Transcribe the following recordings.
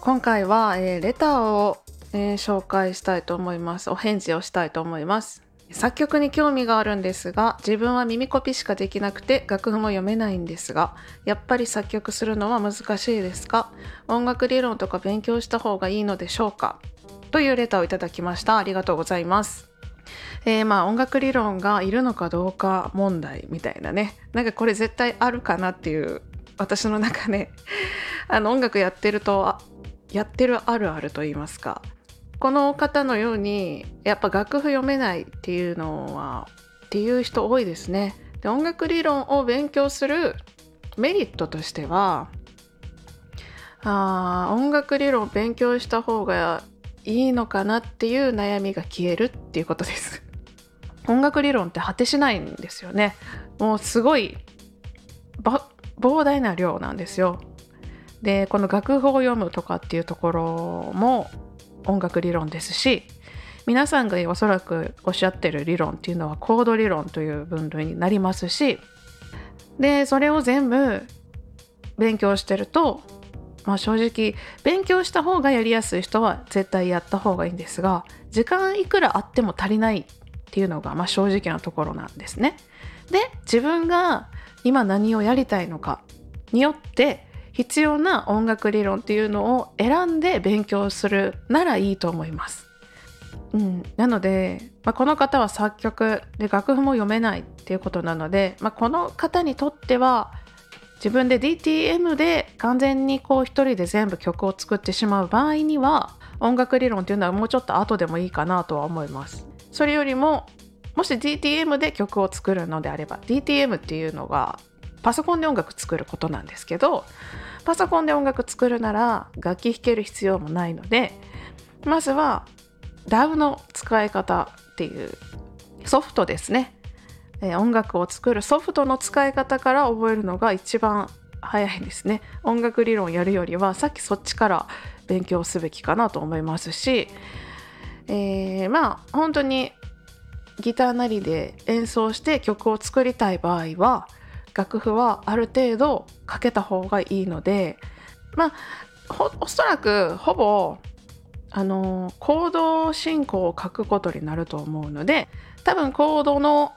今回は、えー、レターを、えー、紹介したいと思います。お返事をしたいと思います。作曲に興味があるんですが自分は耳コピしかできなくて楽譜も読めないんですがやっぱり作曲するのは難しいですか？音楽理論とか勉強した方がいいのでしょうか？というレターをいただきました。ありがとうございます。えー、まあ音楽理論がいるのかどうか問題みたいなねなんかこれ絶対あるかなっていう私の中で あの音楽やってるとやってるあるあると言いますかこの方のようにやっぱ楽譜読めないっていうのはっていう人多いですね。で音楽理論を勉強するメリットとしてはあ音楽理論を勉強した方がいいのかなっていう悩みが消えるっていうことです。音楽理論って果てしないんですよね。もうすごい膨大な量なんですよ。でこの楽譜を読むとかっていうところも音楽理論ですし皆さんがおそらくおっしゃってる理論っていうのはコード理論という分類になりますしでそれを全部勉強してると、まあ、正直勉強した方がやりやすい人は絶対やった方がいいんですが時間いくらあっても足りないっていうのが、まあ、正直なところなんですね。で自分が今何をやりたいのかによって必要な音楽理論っていうのを選んで勉強するならいいと思います。うん、なので、まあ、この方は作曲で楽譜も読めないっていうことなので、まあ、この方にとっては自分で DTM で完全にこう一人で全部曲を作ってしまう場合には音楽理論っていうのはもうちょっと後でもいいかなとは思います。それよりももし DTM で曲を作るのであれば DTM っていうのがパソコンで音楽作ることなんですけどパソコンで音楽作るなら楽器弾ける必要もないのでまずは DAW の使い方っていうソフトですね、えー、音楽を作るソフトの使い方から覚えるのが一番早いですね。音楽理論やるよりはさっきそっちから勉強すべきかなと思いますし、えー、まあ本当にギターなりで演奏して曲を作りたい場合は楽譜はある程度かけた方がいいのでまあおそらくほぼあのコード進行を書くことになると思うので多分コードの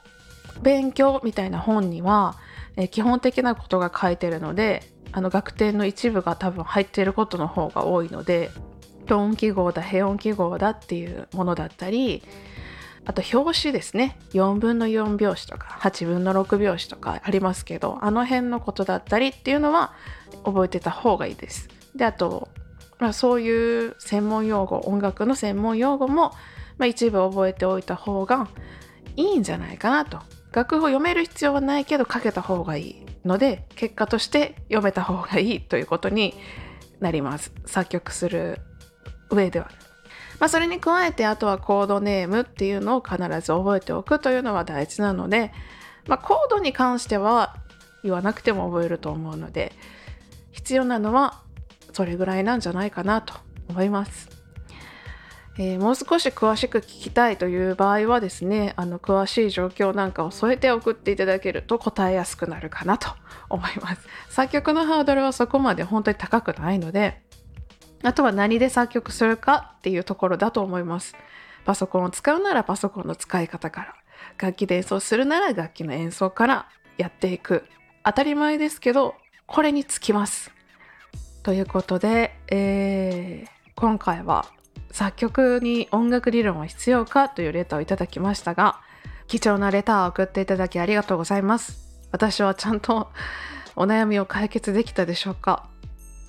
勉強みたいな本には、え基本的なことが書いてるのであの楽典の一部が多分入っていることの方が多いのでトーン記号だ平音記号だっていうものだったりあと表紙ですね4分の4拍子とか8分の6拍子とかありますけどあの辺のことだったりっていうのは覚えてた方がいいです。であと、まあ、そういう専門用語音楽の専門用語も、まあ、一部覚えておいた方がいいんじゃないかなと。楽譜を読める必要はないけど書けた方がいいので結果として読めた方がいいということになります作曲する上ではまあ、それに加えてあとはコードネームっていうのを必ず覚えておくというのは大事なので、まあ、コードに関しては言わなくても覚えると思うので必要なのはそれぐらいなんじゃないかなと思います。えー、もう少し詳しく聞きたいという場合はですねあの詳しい状況なんかを添えて送っていただけると答えやすくなるかなと思います 作曲のハードルはそこまで本当に高くないのであとは何で作曲するかっていうところだと思います。パソコンを使うならパソコンの使い方から、楽器で演奏するなら楽器の演奏からやっていく。当たり前ですけど、これにつきます。ということで、えー、今回は作曲に音楽理論は必要かというレターをいただきましたが、貴重なレターを送っていただきありがとうございます。私はちゃんとお悩みを解決できたでしょうか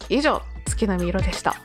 以上月並み色でした。